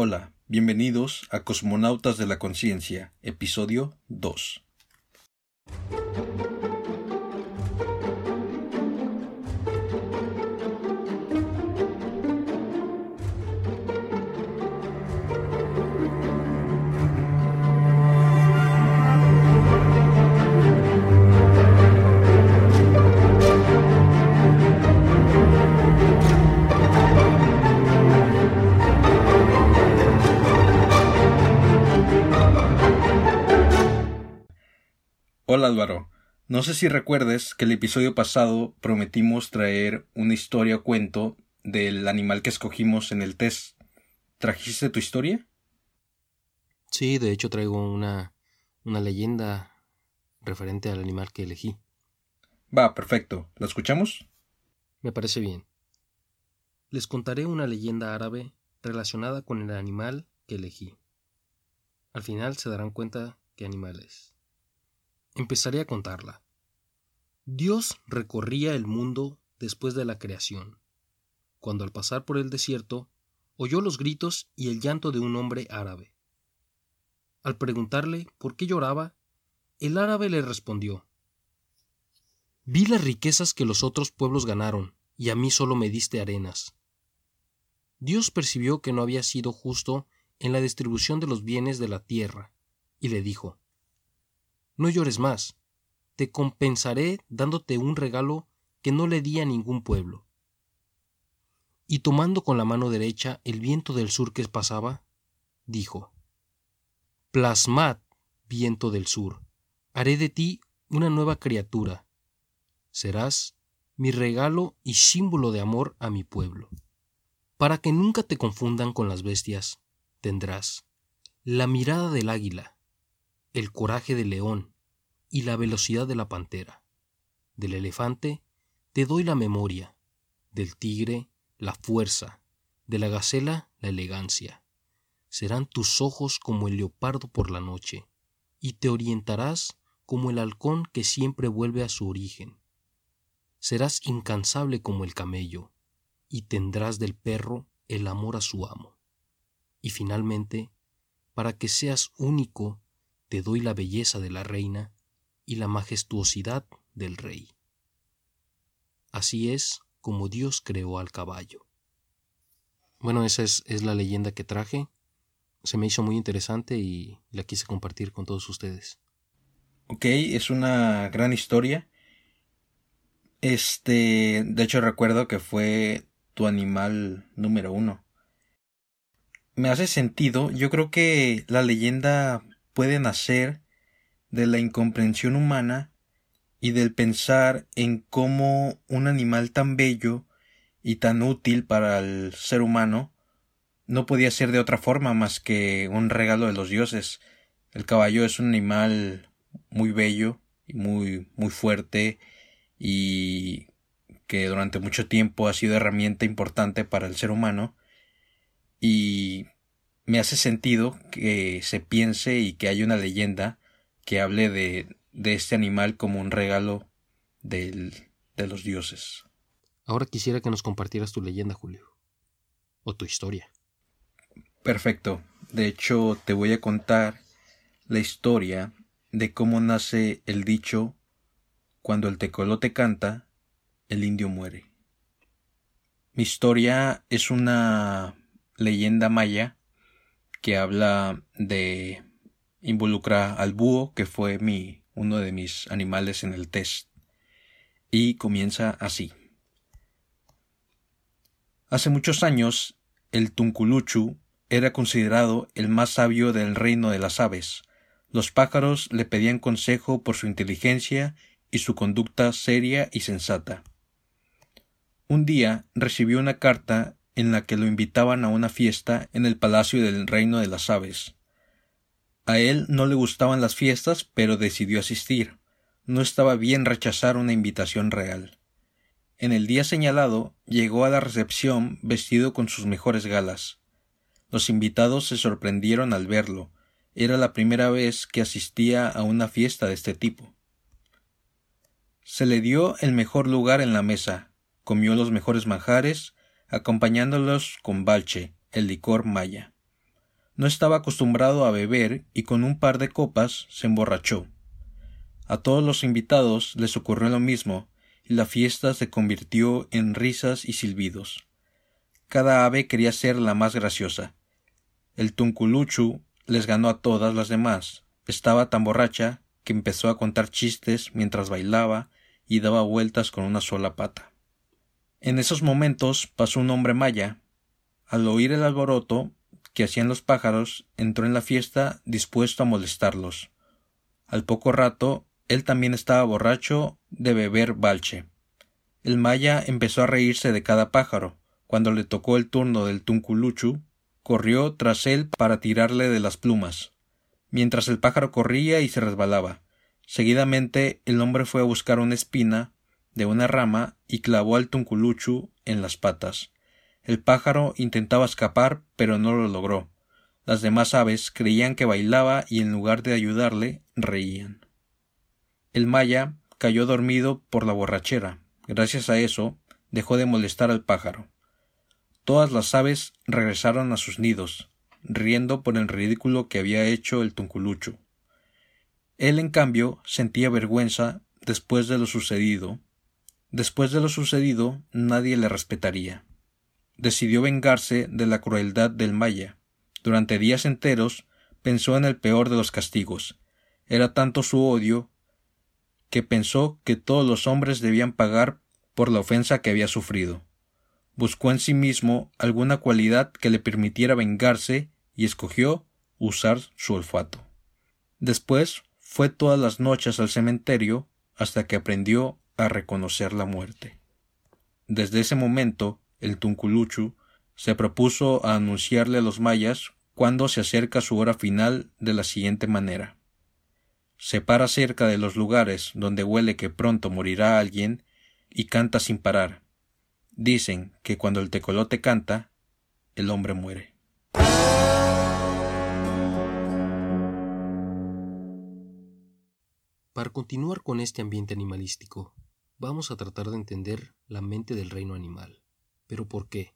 Hola, bienvenidos a Cosmonautas de la Conciencia, episodio 2. Hola Álvaro, no sé si recuerdes que el episodio pasado prometimos traer una historia o cuento del animal que escogimos en el test. ¿Trajiste tu historia? Sí, de hecho traigo una, una leyenda referente al animal que elegí. Va, perfecto. ¿La escuchamos? Me parece bien. Les contaré una leyenda árabe relacionada con el animal que elegí. Al final se darán cuenta qué animal es. Empezaré a contarla. Dios recorría el mundo después de la creación, cuando al pasar por el desierto oyó los gritos y el llanto de un hombre árabe. Al preguntarle por qué lloraba, el árabe le respondió Vi las riquezas que los otros pueblos ganaron, y a mí solo me diste arenas. Dios percibió que no había sido justo en la distribución de los bienes de la tierra, y le dijo no llores más. Te compensaré dándote un regalo que no le di a ningún pueblo. Y tomando con la mano derecha el viento del sur que pasaba, dijo, Plasmad, viento del sur, haré de ti una nueva criatura. Serás mi regalo y símbolo de amor a mi pueblo. Para que nunca te confundan con las bestias, tendrás la mirada del águila, el coraje del león y la velocidad de la pantera. Del elefante te doy la memoria, del tigre la fuerza, de la gacela la elegancia. Serán tus ojos como el leopardo por la noche, y te orientarás como el halcón que siempre vuelve a su origen. Serás incansable como el camello, y tendrás del perro el amor a su amo. Y finalmente, para que seas único te doy la belleza de la reina y la majestuosidad del rey. Así es como Dios creó al caballo. Bueno, esa es, la leyenda que traje. Se me hizo muy interesante y la quise compartir con todos ustedes. Ok, es una gran historia. Este, de hecho recuerdo que fue tu animal número uno. Me hace sentido, yo creo que la leyenda puede nacer de la incomprensión humana y del pensar en cómo un animal tan bello y tan útil para el ser humano no podía ser de otra forma más que un regalo de los dioses. El caballo es un animal muy bello y muy muy fuerte y que durante mucho tiempo ha sido herramienta importante para el ser humano y me hace sentido que se piense y que haya una leyenda que hable de, de este animal como un regalo del, de los dioses. Ahora quisiera que nos compartieras tu leyenda, Julio. O tu historia. Perfecto. De hecho, te voy a contar la historia de cómo nace el dicho cuando el tecolote canta, el indio muere. Mi historia es una leyenda maya que habla de involucra al búho que fue mi uno de mis animales en el test y comienza así Hace muchos años el tunculuchu era considerado el más sabio del reino de las aves. Los pájaros le pedían consejo por su inteligencia y su conducta seria y sensata. Un día recibió una carta en la que lo invitaban a una fiesta en el palacio del reino de las aves. A él no le gustaban las fiestas, pero decidió asistir. No estaba bien rechazar una invitación real. En el día señalado llegó a la recepción vestido con sus mejores galas. Los invitados se sorprendieron al verlo. Era la primera vez que asistía a una fiesta de este tipo. Se le dio el mejor lugar en la mesa, comió los mejores manjares, acompañándolos con balche, el licor maya. No estaba acostumbrado a beber y con un par de copas se emborrachó. A todos los invitados les ocurrió lo mismo, y la fiesta se convirtió en risas y silbidos. Cada ave quería ser la más graciosa. El tunculuchu les ganó a todas las demás. Estaba tan borracha que empezó a contar chistes mientras bailaba y daba vueltas con una sola pata. En esos momentos pasó un hombre maya. Al oír el alboroto que hacían los pájaros, entró en la fiesta dispuesto a molestarlos. Al poco rato, él también estaba borracho de beber balche. El maya empezó a reírse de cada pájaro. Cuando le tocó el turno del tunculuchu, corrió tras él para tirarle de las plumas, mientras el pájaro corría y se resbalaba. Seguidamente el hombre fue a buscar una espina de una rama y clavó al tunculuchu en las patas. El pájaro intentaba escapar, pero no lo logró. Las demás aves creían que bailaba y en lugar de ayudarle, reían. El maya cayó dormido por la borrachera. Gracias a eso, dejó de molestar al pájaro. Todas las aves regresaron a sus nidos, riendo por el ridículo que había hecho el tunculucho. Él, en cambio, sentía vergüenza después de lo sucedido. Después de lo sucedido, nadie le respetaría. Decidió vengarse de la crueldad del maya. Durante días enteros pensó en el peor de los castigos. Era tanto su odio que pensó que todos los hombres debían pagar por la ofensa que había sufrido buscó en sí mismo alguna cualidad que le permitiera vengarse y escogió usar su olfato. Después fue todas las noches al cementerio hasta que aprendió a reconocer la muerte. Desde ese momento, el Tunculuchu se propuso a anunciarle a los mayas cuando se acerca su hora final de la siguiente manera. Se para cerca de los lugares donde huele que pronto morirá alguien y canta sin parar, Dicen que cuando el tecolote canta, el hombre muere. Para continuar con este ambiente animalístico, vamos a tratar de entender la mente del reino animal. ¿Pero por qué?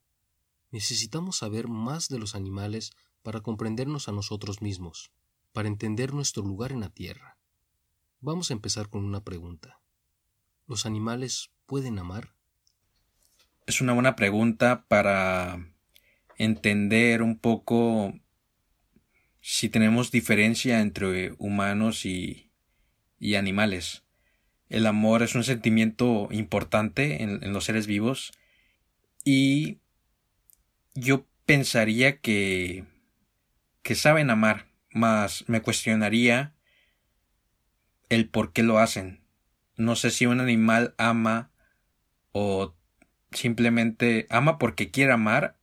Necesitamos saber más de los animales para comprendernos a nosotros mismos, para entender nuestro lugar en la Tierra. Vamos a empezar con una pregunta. ¿Los animales pueden amar? es una buena pregunta para entender un poco si tenemos diferencia entre humanos y, y animales. El amor es un sentimiento importante en, los seres vivos y yo pensaría que que saben amar, mas me cuestionaría el por qué lo hacen. No sé si un animal ama o simplemente ama porque quiere amar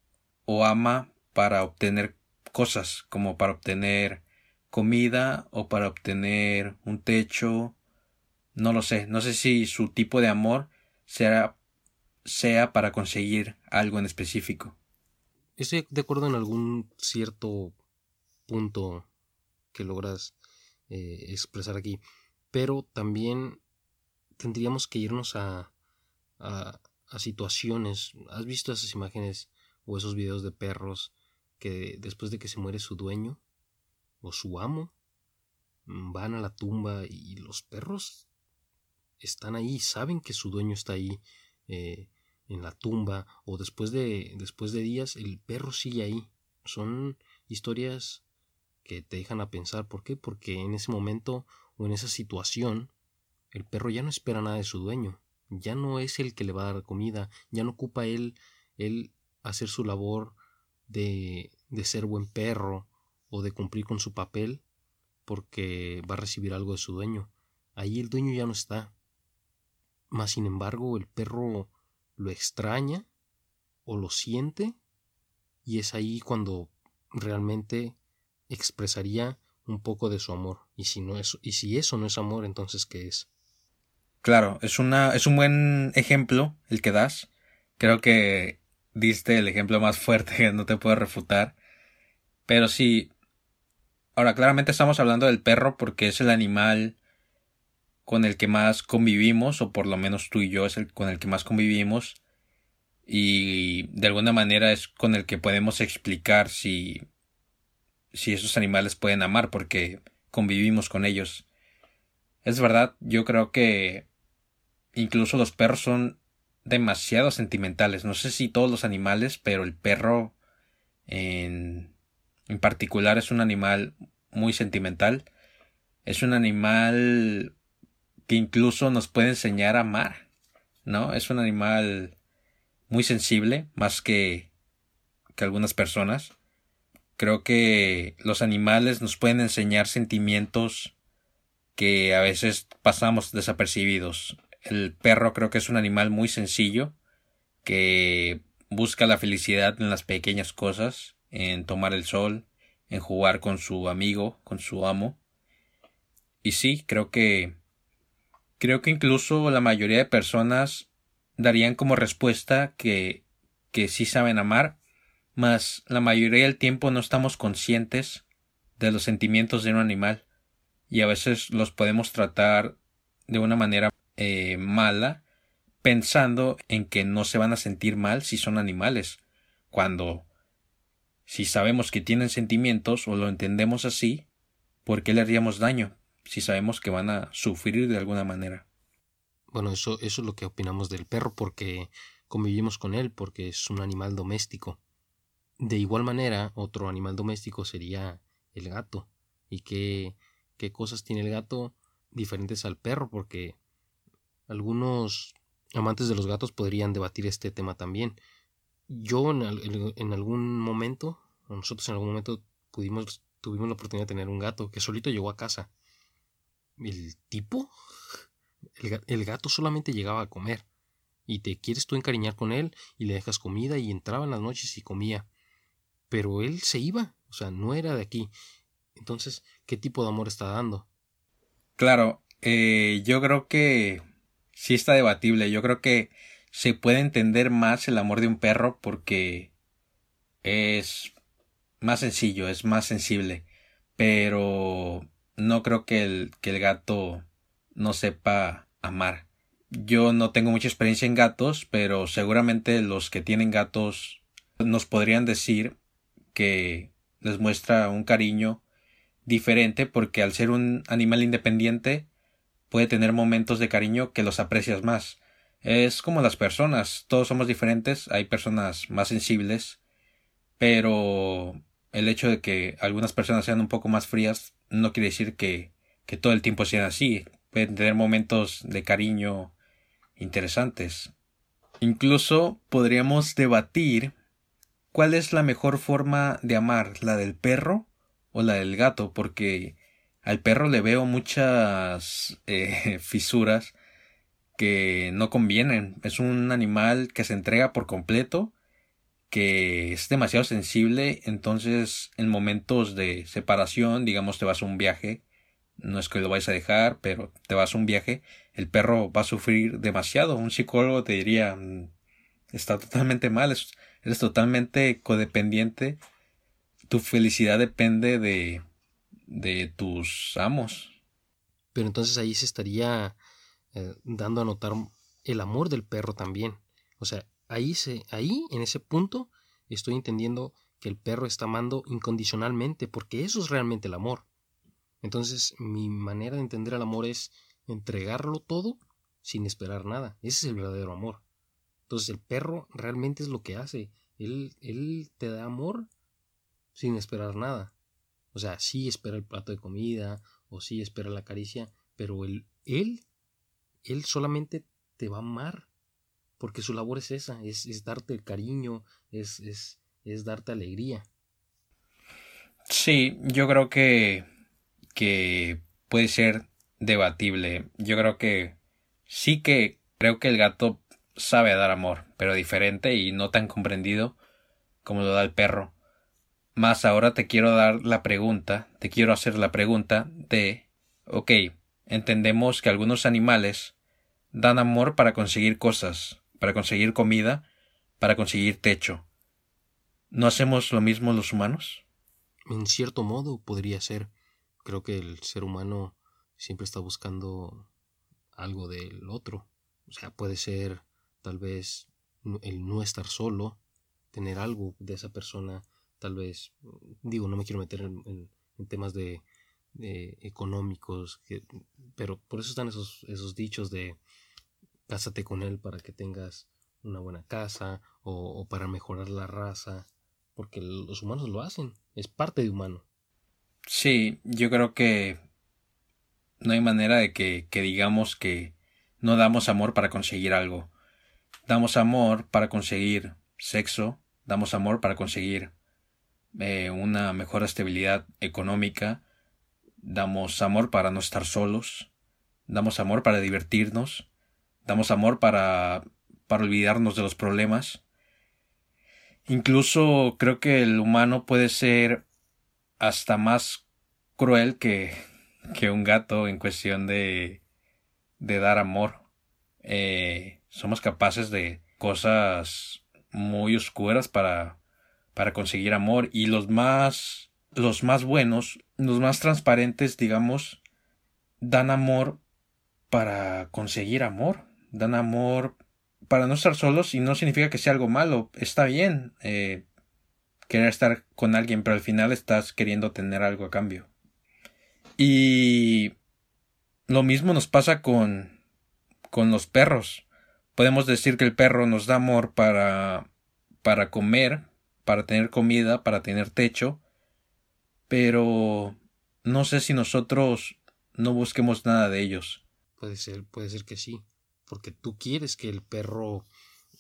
o ama para obtener cosas como para obtener comida o para obtener un techo no lo sé no sé si su tipo de amor sea sea para conseguir algo en específico estoy de acuerdo en algún cierto punto que logras eh, expresar aquí pero también tendríamos que irnos a, a, situaciones. ¿Has visto esas imágenes o esos videos de perros que después de que se muere su dueño o su amo mm, van a la tumba y los perros están ahí, saben que su dueño está ahí eh, en la tumba o después de, después de días el perro sigue ahí. Son historias que te dejan a pensar. ¿Por qué? Porque en ese momento o en esa situación el perro ya no espera nada de su dueño ya no es el que le va a dar comida, ya no ocupa él, él hacer su labor de, de ser buen perro o de cumplir con su papel porque va a recibir algo de su dueño. Ahí el dueño ya no está. Mas sin embargo el perro lo extraña o lo siente y es ahí cuando realmente expresaría un poco de su amor. Y si no es, y si eso no es amor, entonces ¿qué es? Claro, es una, es un buen ejemplo el que das. Creo que diste el ejemplo más fuerte que no te puedo refutar. Pero sí. Ahora, claramente estamos hablando del perro porque es el animal con el que más convivimos, o por lo menos tú y yo es el con el que más convivimos. Y de alguna manera es con el que podemos explicar si si esos animales pueden amar porque convivimos con ellos. Es verdad, yo creo que incluso los perros son demasiado sentimentales. No sé si todos los animales, pero el perro en, en particular es un animal muy sentimental. Es un animal que incluso nos puede enseñar a amar, ¿no? Es un animal muy sensible, más que, que algunas personas. Creo que los animales nos pueden enseñar sentimientos que a veces pasamos desapercibidos. El perro creo que es un animal muy sencillo que busca la felicidad en las pequeñas cosas, en tomar el sol, en jugar con su amigo, con su amo. Y sí, creo que creo que incluso la mayoría de personas darían como respuesta que que sí saben amar, mas la mayoría del tiempo no estamos conscientes de los sentimientos de un animal y a veces los podemos tratar de una manera eh, mala pensando en que no se van a sentir mal si son animales, cuando si sabemos que tienen sentimientos o lo entendemos así, ¿por qué le haríamos daño si sabemos que van a sufrir de alguna manera? Bueno, eso, eso es lo que opinamos del perro porque convivimos con él, porque es un animal doméstico. De igual manera, otro animal doméstico sería el gato. ¿Y qué, qué cosas tiene el gato diferentes al perro? Porque algunos amantes de los gatos podrían debatir este tema también. Yo en, algún momento, nosotros en algún momento pudimos, tuvimos la oportunidad de tener un gato que solito llegó a casa. El tipo, el, gato solamente llegaba a comer. Y te quieres tú encariñar con él y le dejas comida y entraba en las noches y comía. Pero él se iba, o sea, no era de aquí. Entonces, ¿qué tipo de amor está dando? Claro, eh, yo creo que sí está debatible. Yo creo que se puede entender más el amor de un perro porque es más sencillo, es más sensible. Pero no creo que el, que el gato no sepa amar. Yo no tengo mucha experiencia en gatos, pero seguramente los que tienen gatos nos podrían decir que les muestra un cariño diferente porque al ser un animal independiente puede tener momentos de cariño que los aprecias más. Es como las personas, todos somos diferentes, hay personas más sensibles, pero el hecho de que algunas personas sean un poco más frías no quiere decir que, que todo el tiempo sean así. Pueden tener momentos de cariño interesantes. Incluso podríamos debatir cuál es la mejor forma de amar, la del perro o la del gato, porque al perro le veo muchas eh, fisuras que no convienen. Es un animal que se entrega por completo, que es demasiado sensible, entonces en momentos de separación, digamos te vas a un viaje, no es que lo vayas a dejar, pero te vas a un viaje, el perro va a sufrir demasiado. Un psicólogo te diría, mm, está totalmente mal, eres totalmente codependiente, tu felicidad depende de de tus amos. Pero entonces ahí se estaría eh, dando a notar el amor del perro también. O sea, ahí, se, ahí, en ese punto, estoy entendiendo que el perro está amando incondicionalmente, porque eso es realmente el amor. Entonces, mi manera de entender el amor es entregarlo todo sin esperar nada. Ese es el verdadero amor. Entonces, el perro realmente es lo que hace. Él, él te da amor sin esperar nada. O sea, sí espera el plato de comida o sí espera la caricia, pero él, él, él solamente te va a amar porque su labor es esa, es, es darte cariño, es, es, es darte alegría. Sí, yo creo que, que puede ser debatible. Yo creo que sí que creo que el gato sabe dar amor, pero diferente y no tan comprendido como lo da el perro. Más ahora te quiero dar la pregunta, te quiero hacer la pregunta de, ok, entendemos que algunos animales dan amor para conseguir cosas, para conseguir comida, para conseguir techo. ¿No hacemos lo mismo los humanos? En cierto modo podría ser. Creo que el ser humano siempre está buscando algo del otro. O sea, puede ser tal vez el no estar solo, tener algo de esa persona tal vez, digo, no me quiero meter en, temas de, económicos, pero por eso están esos, esos dichos de cásate con él para que tengas una buena casa o, para mejorar la raza, porque los humanos lo hacen, es parte de humano. Sí, yo creo que no hay manera de que, que digamos que no damos amor para conseguir algo. Damos amor para conseguir sexo, damos amor para conseguir eh, una mejor estabilidad económica, damos amor para no estar solos, damos amor para divertirnos, damos amor para, para olvidarnos de los problemas. Incluso creo que el humano puede ser hasta más cruel que, que un gato en cuestión de, de dar amor. Eh, somos capaces de cosas muy oscuras para, para conseguir amor y los más los más buenos, los más transparentes, digamos, dan amor para conseguir amor, dan amor para no estar solos y no significa que sea algo malo, está bien eh, querer estar con alguien, pero al final estás queriendo tener algo a cambio. Y lo mismo nos pasa con, con los perros. Podemos decir que el perro nos da amor para, para comer, para tener comida, para tener techo, pero no sé si nosotros no busquemos nada de ellos. Puede ser, puede ser que sí, porque tú quieres que el perro,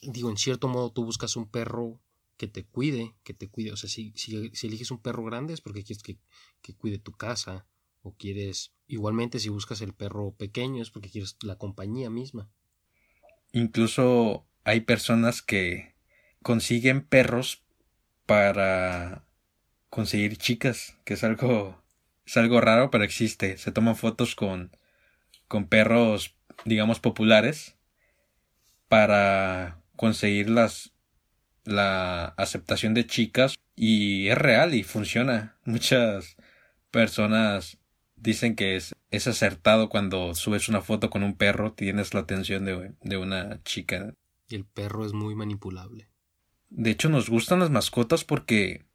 digo, en cierto modo tú buscas un perro que te cuide, que te cuide, o sea, si, si, eliges un perro grande es porque quieres que, que cuide tu casa, o quieres, igualmente si buscas el perro pequeño es porque quieres la compañía misma. Incluso hay personas que consiguen perros para conseguir chicas, que es algo es algo raro, pero existe. Se toman fotos con con perros, digamos populares para conseguir las la aceptación de chicas y es real y funciona. Muchas personas dicen que es, es acertado cuando subes una foto con un perro, tienes la atención de, de una chica. Y el perro es muy manipulable. De hecho, nos gustan las mascotas porque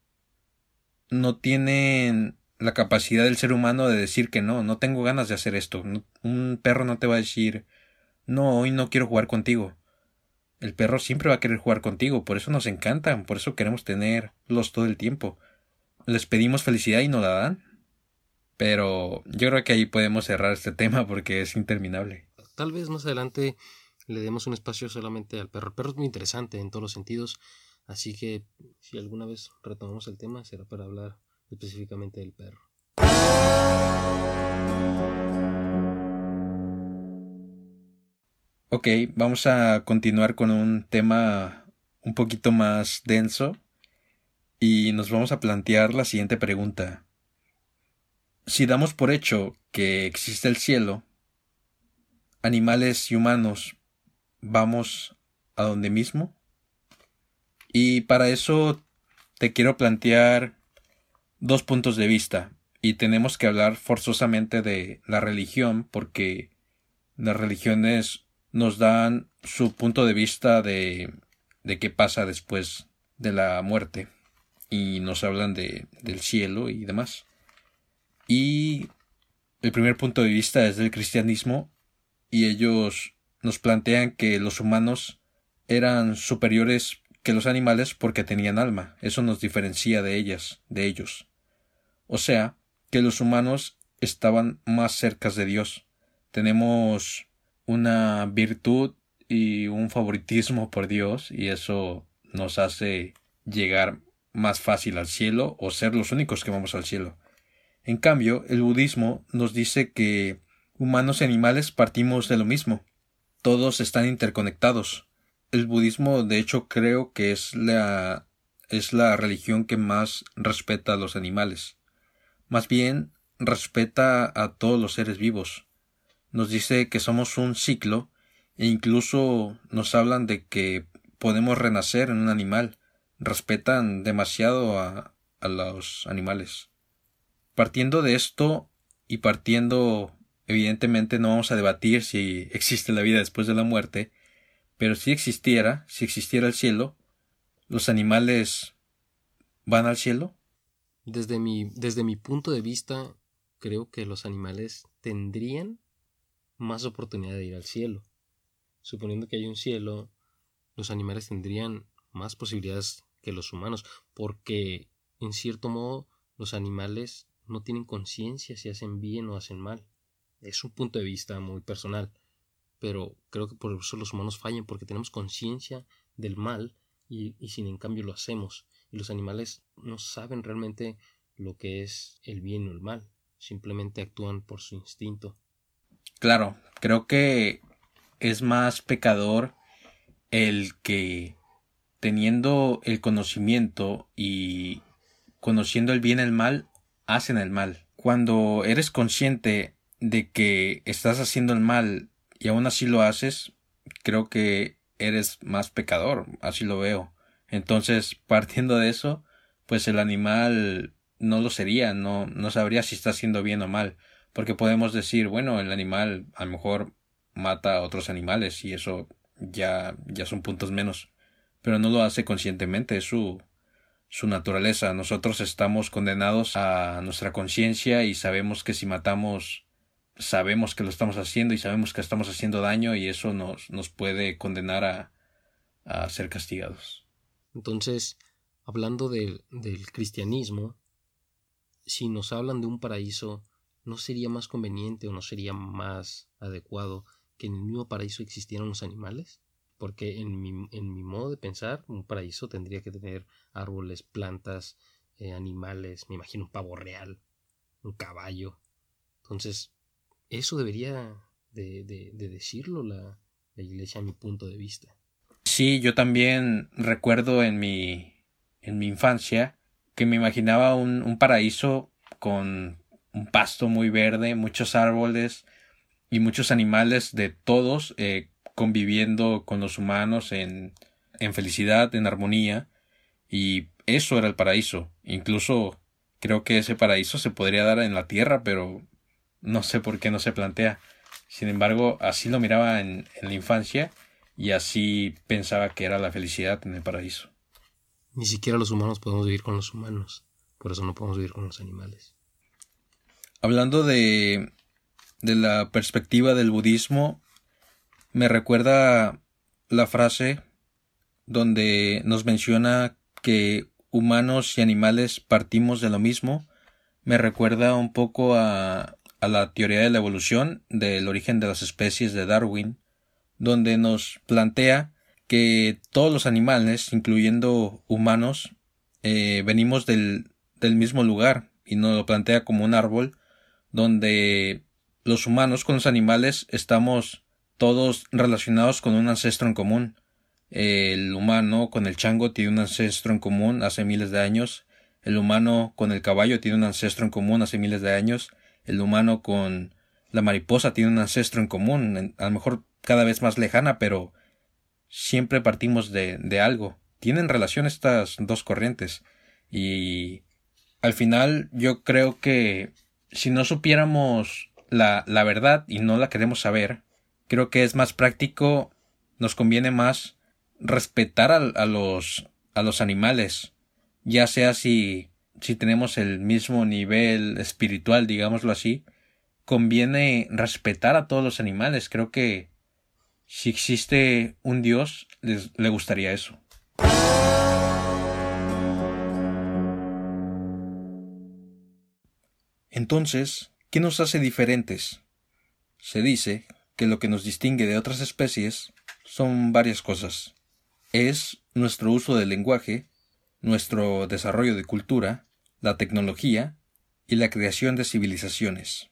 no tienen la capacidad del ser humano de decir que no, no tengo ganas de hacer esto. un perro no te va a decir, no, hoy no quiero jugar contigo. El perro siempre va a querer jugar contigo, por eso nos encantan, por eso queremos tenerlos todo el tiempo. Les pedimos felicidad y no la dan. Pero yo creo que ahí podemos cerrar este tema porque es interminable. Tal vez más adelante le demos un espacio solamente al perro. El perro es muy interesante en todos los sentidos, así que si alguna vez retomamos el tema será para hablar específicamente del perro. Ok, vamos a continuar con un tema un poquito más denso y nos vamos a plantear la siguiente pregunta. Si damos por hecho que existe el cielo, animales y humanos vamos a donde mismo. Y para eso te quiero plantear dos puntos de vista. Y tenemos que hablar forzosamente de la religión porque las religiones nos dan su punto de vista de, de qué pasa después de la muerte y nos hablan de, del cielo y demás. Y el primer punto de vista es del cristianismo y ellos nos plantean que los humanos eran superiores que los animales porque tenían alma. Eso nos diferencia de ellas, de ellos. O sea, que los humanos estaban más cerca de Dios. Tenemos una virtud y un favoritismo por Dios y eso nos hace llegar más fácil al cielo o ser los únicos que vamos al cielo. En cambio, el budismo nos dice que humanos y animales partimos de lo mismo. Todos están interconectados. El budismo, de hecho, creo que es la es la religión que más respeta a los animales. Más bien, respeta a todos los seres vivos. Nos dice que somos un ciclo e incluso nos hablan de que podemos renacer en un animal. Respetan demasiado a, a los animales. Partiendo de esto y partiendo, evidentemente no vamos a debatir si existe la vida después de la muerte, pero si existiera, si existiera el cielo, los animales van al cielo? Desde mi, desde mi punto de vista, creo que los animales tendrían más oportunidad de ir al cielo. Suponiendo que hay un cielo, los animales tendrían más posibilidades que los humanos, porque en cierto modo los animales no tienen conciencia si hacen bien o hacen mal. Es un punto de vista muy personal, pero creo que por eso los humanos fallan, porque tenemos conciencia del mal y, y sin en cambio lo hacemos. Y los animales no saben realmente lo que es el bien o el mal, simplemente actúan por su instinto. Claro, creo que es más pecador el que teniendo el conocimiento y conociendo el bien y el mal, hacen el mal. Cuando eres consciente de que estás haciendo el mal y aún así lo haces, creo que eres más pecador, así lo veo. Entonces, partiendo de eso, pues el animal no lo sería, no, no sabría si está haciendo bien o mal, porque podemos decir, bueno, el animal a lo mejor mata a otros animales y eso ya, ya son puntos menos, pero no lo hace conscientemente, es su, su naturaleza. Nosotros estamos condenados a nuestra conciencia y sabemos que si matamos, sabemos que lo estamos haciendo y sabemos que estamos haciendo daño y eso nos, nos puede condenar a, a ser castigados. Entonces, hablando del cristianismo, si nos hablan de un paraíso, ¿no sería más conveniente o no sería más adecuado que en el mismo paraíso existieran los animales? porque en mi, en mi modo de pensar, un paraíso tendría que tener árboles, plantas, eh, animales, me imagino un pavo real, un caballo. Entonces, eso debería de, de, decirlo la, la, iglesia a mi punto de vista. Sí, yo también recuerdo en mi, en mi infancia que me imaginaba un, un paraíso con un pasto muy verde, muchos árboles y muchos animales de todos, eh, conviviendo con los humanos en, en felicidad, en armonía, y eso era el paraíso. Incluso creo que ese paraíso se podría dar en la tierra, pero no sé por qué no se plantea. Sin embargo, así lo miraba en, en, la infancia y así pensaba que era la felicidad en el paraíso. Ni siquiera los humanos podemos vivir con los humanos, por eso no podemos vivir con los animales. Hablando de, de la perspectiva del budismo, me recuerda la frase donde nos menciona que humanos y animales partimos de lo mismo. Me recuerda un poco a, a la teoría de la evolución del origen de las especies de Darwin, donde nos plantea que todos los animales, incluyendo humanos, eh, venimos del, del mismo lugar y nos lo plantea como un árbol donde los humanos con los animales estamos todos relacionados con un ancestro en común. El humano con el chango tiene un ancestro en común hace miles de años. El humano con el caballo tiene un ancestro en común hace miles de años. El humano con la mariposa tiene un ancestro en común, a lo mejor cada vez más lejana, pero siempre partimos de, de algo. Tienen relación estas dos corrientes. Y al final yo creo que si no supiéramos la, la verdad y no la queremos saber, creo que es más práctico, nos conviene más respetar a, a, los a los animales, ya sea si si tenemos el mismo nivel espiritual, digámoslo así, conviene respetar a todos los animales. Creo que si existe un Dios, les, le gustaría eso. Entonces, ¿qué nos hace diferentes? Se dice que lo que nos distingue de otras especies son varias cosas. Es nuestro uso del lenguaje, nuestro desarrollo de cultura, la tecnología y la creación de civilizaciones.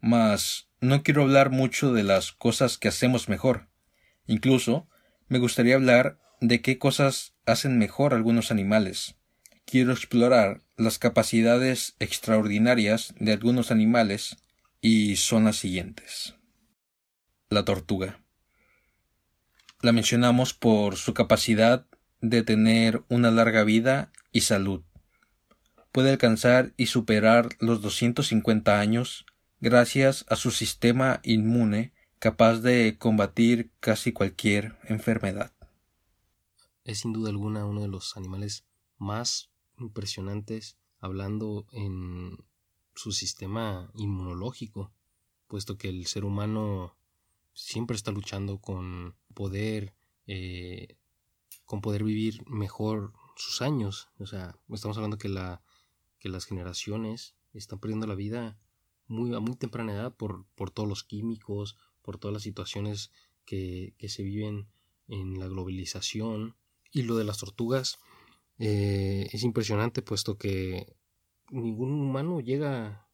Mas no quiero hablar mucho de las cosas que hacemos mejor. Incluso me gustaría hablar de qué cosas hacen mejor algunos animales. Quiero explorar las capacidades extraordinarias de algunos animales y son las siguientes la tortuga. La mencionamos por su capacidad de tener una larga vida y salud. Puede alcanzar y superar los 250 años gracias a su sistema inmune capaz de combatir casi cualquier enfermedad. Es sin duda alguna uno de los animales más impresionantes hablando en su sistema inmunológico, puesto que el ser humano siempre está luchando con poder eh, con poder vivir mejor sus años. O sea, estamos hablando que la que las generaciones están perdiendo la vida muy a muy temprana edad por, por todos los químicos, por todas las situaciones que, que se viven en la globalización. Y lo de las tortugas eh, es impresionante, puesto que ningún humano llega,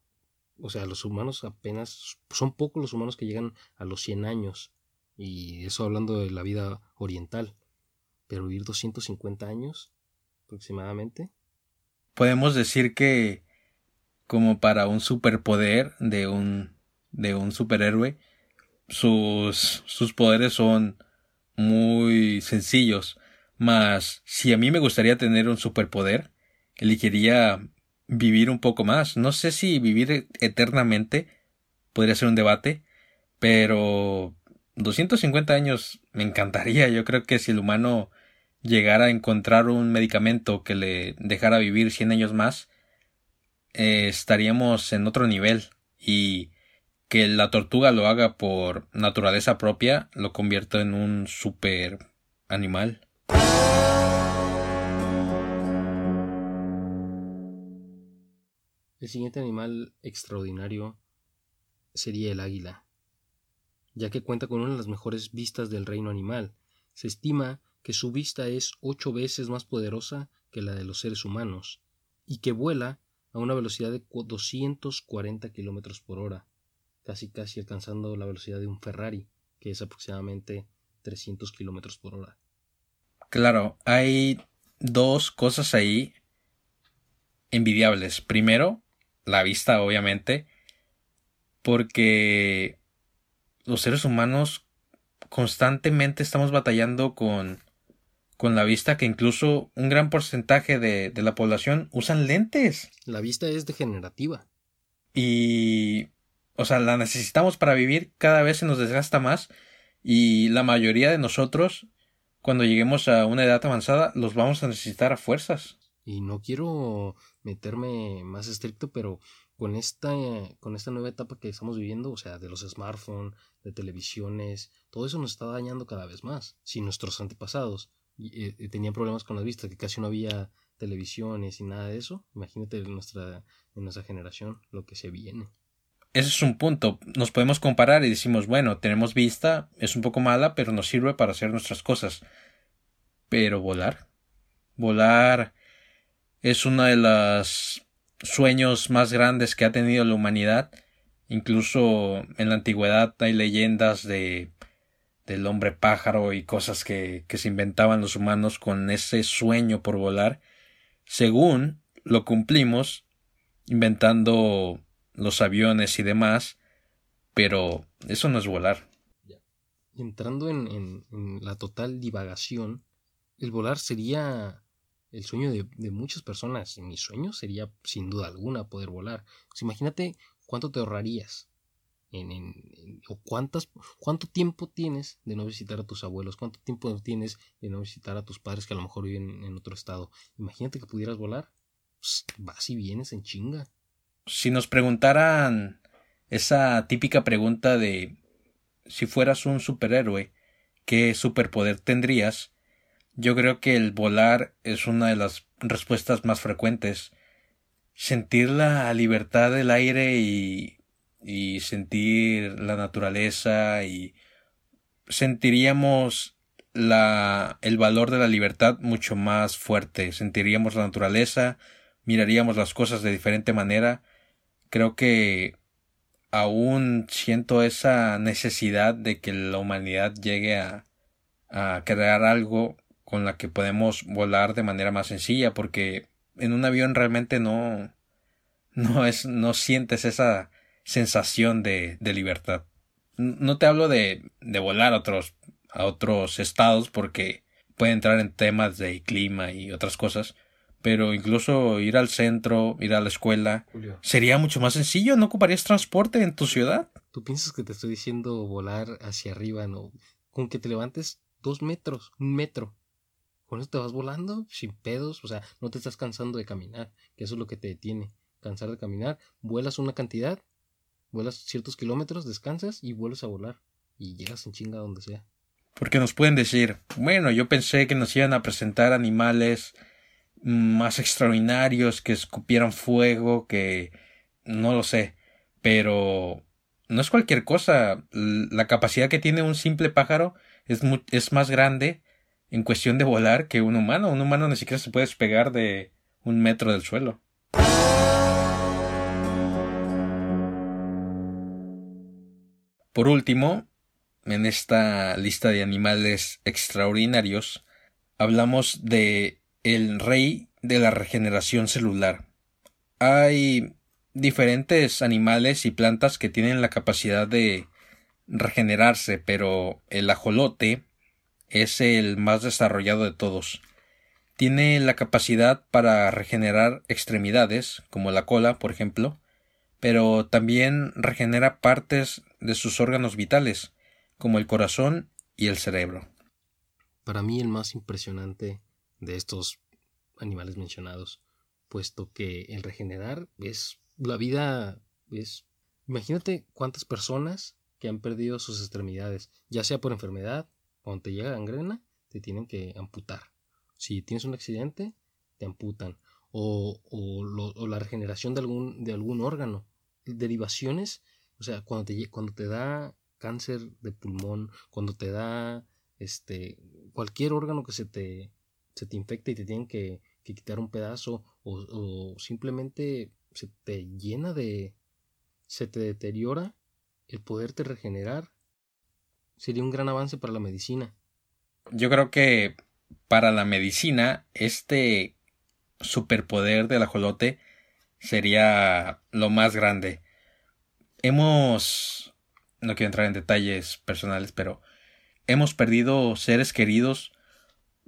o sea, los humanos apenas, son pocos los humanos que llegan a los 100 años. Y eso hablando de la vida oriental. Pero vivir 250 años aproximadamente. Podemos decir que como para un superpoder de un de un superhéroe, sus sus poderes son muy sencillos. Mas si a mí me gustaría tener un superpoder, elegiría vivir un poco más. No sé si vivir eternamente podría ser un debate, pero 250 años me encantaría. Yo creo que si el humano llegara a encontrar un medicamento que le dejara vivir 100 años más, eh, estaríamos en otro nivel y que la tortuga lo haga por naturaleza propia lo convierte en un super animal. El siguiente animal extraordinario sería el águila, ya que cuenta con una de las mejores vistas del reino animal. Se estima que su vista es ocho veces más poderosa que la de los seres humanos, y que vuela a una velocidad de 240 kilómetros por hora, casi casi alcanzando la velocidad de un Ferrari, que es aproximadamente 300 kilómetros por hora. Claro, hay dos cosas ahí envidiables. Primero, la vista, obviamente, porque los seres humanos constantemente estamos batallando con, con la vista que incluso un gran porcentaje de, de la población usan lentes. La vista es degenerativa. Y, o sea, la necesitamos para vivir, cada vez se nos desgasta más y la mayoría de nosotros, cuando lleguemos a una edad avanzada, los vamos a necesitar a fuerzas. Y no quiero meterme más estricto, pero con esta, con esta nueva etapa que estamos viviendo, o sea, de los smartphones, de televisiones, todo eso nos está dañando cada vez más. Si nuestros antepasados eh, eh, tenían problemas con las vistas, que casi no había televisiones y nada de eso, imagínate en nuestra, en nuestra generación lo que se viene. Ese es un punto. Nos podemos comparar y decimos, bueno, tenemos vista, es un poco mala, pero nos sirve para hacer nuestras cosas. Pero volar. Volar es uno de los sueños más grandes que ha tenido la humanidad. Incluso en la antigüedad hay leyendas de del hombre pájaro y cosas que, que se inventaban los humanos con ese sueño por volar. Según lo cumplimos, inventando los aviones y demás, pero eso no es volar. Entrando en, la total divagación, el volar sería el sueño de, muchas personas. Mi sueño sería, sin duda alguna, poder volar. Pues imagínate cuánto te ahorrarías. En, o cuántas, cuánto tiempo tienes de no visitar a tus abuelos, cuánto tiempo tienes de no visitar a tus padres que a lo mejor viven en otro estado. Imagínate que pudieras volar. Pues, vas y vienes en chinga. Si nos preguntaran esa típica pregunta de si fueras un superhéroe, ¿qué superpoder tendrías? Yo creo que el volar es una de las respuestas más frecuentes. Sentir la libertad del aire y, y sentir la naturaleza y sentiríamos la, el valor de la libertad mucho más fuerte. Sentiríamos la naturaleza, miraríamos las cosas de diferente manera. Creo que aún siento esa necesidad de que la humanidad llegue a, a crear algo con la que podemos volar de manera más sencilla porque en un avión realmente no no es no sientes esa sensación de, de libertad. No te hablo de, de volar a otros a otros estados porque puede entrar en temas de clima y otras cosas pero incluso ir al centro, ir a la escuela, sería mucho más sencillo, no ocuparías transporte en tu ciudad. ¿Tú piensas que te estoy diciendo volar hacia arriba, no? Con que te levantes dos metros, un metro, Con eso te vas volando sin pedos, o sea, no te estás cansando de caminar, que eso es lo que te detiene, cansar de caminar, vuelas una cantidad, vuelas ciertos kilómetros, descansas y vuelves a volar y llegas en chinga donde sea. Porque nos pueden decir, bueno, yo pensé que nos iban a presentar animales más extraordinarios, que escupieran fuego, que no lo sé, pero no es cualquier cosa. La capacidad que tiene un simple pájaro es, es más grande en cuestión de volar que un humano. Un humano ni siquiera se puede despegar de un metro del suelo. Por último, en esta lista de animales extraordinarios, hablamos de el rey de la regeneración celular. Hay diferentes animales y plantas que tienen la capacidad de regenerarse, pero el ajolote es el más desarrollado de todos. Tiene la capacidad para regenerar extremidades, como la cola, por ejemplo, pero también regenera partes de sus órganos vitales, como el corazón y el cerebro. Para mí el más impresionante de estos animales mencionados, puesto que el regenerar es la vida es imagínate cuántas personas que han perdido sus extremidades, ya sea por enfermedad, cuando te llega gangrena, te tienen que amputar. Si tienes un accidente, te amputan. O, regeneración de algún, de algún órgano. Derivaciones, o sea, cuando te, cuando te da cáncer de pulmón, cuando te da este, cualquier órgano que se te, se te infecta y te tienen que, quitar un pedazo, o, o simplemente se te llena de. se te deteriora el poderte regenerar, sería un gran avance para la medicina. Yo creo que para la medicina este superpoder del ajolote sería lo más grande. Hemos no quiero entrar en detalles personales, pero hemos perdido seres queridos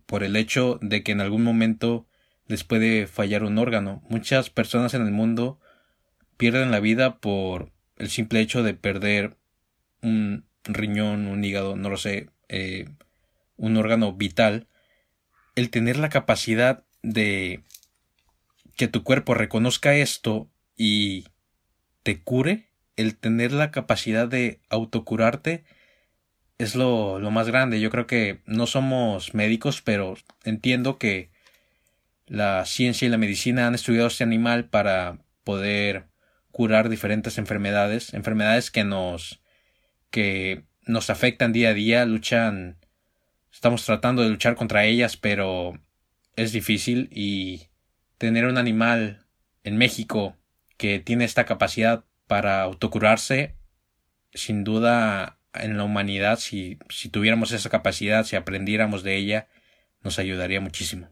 por el hecho de que en algún momento les puede fallar un órgano. Muchas personas en el mundo pierden la vida por el simple hecho de perder un riñón, un hígado, no lo sé, eh, un órgano vital. El tener la capacidad de que tu cuerpo reconozca esto y te cure, el tener la capacidad de autocurarte, es lo, lo más grande. Yo creo que no somos médicos, pero entiendo que la ciencia y la medicina han estudiado este animal para poder curar diferentes enfermedades, enfermedades que nos que nos afectan día a día, luchan estamos tratando de luchar contra ellas, pero es difícil y tener un animal en México que tiene esta capacidad para autocurarse, sin duda en la humanidad, si, si tuviéramos esa capacidad, si aprendiéramos de ella, nos ayudaría muchísimo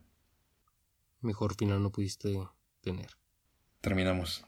mejor final no pudiste tener. Terminamos.